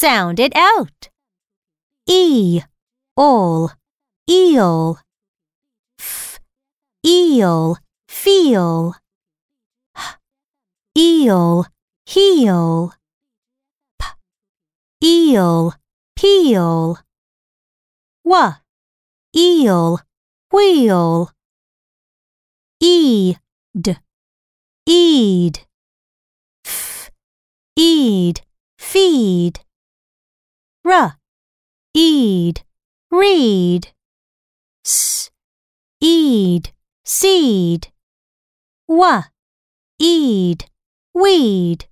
Sound it out. E, all, eel. F, eel, feel. H, eel, heel. P, eel, peel. W, eel, wheel. E, d, eed. F, eed, feed. R, eed, reed. S, eed, seed. W, eed, weed.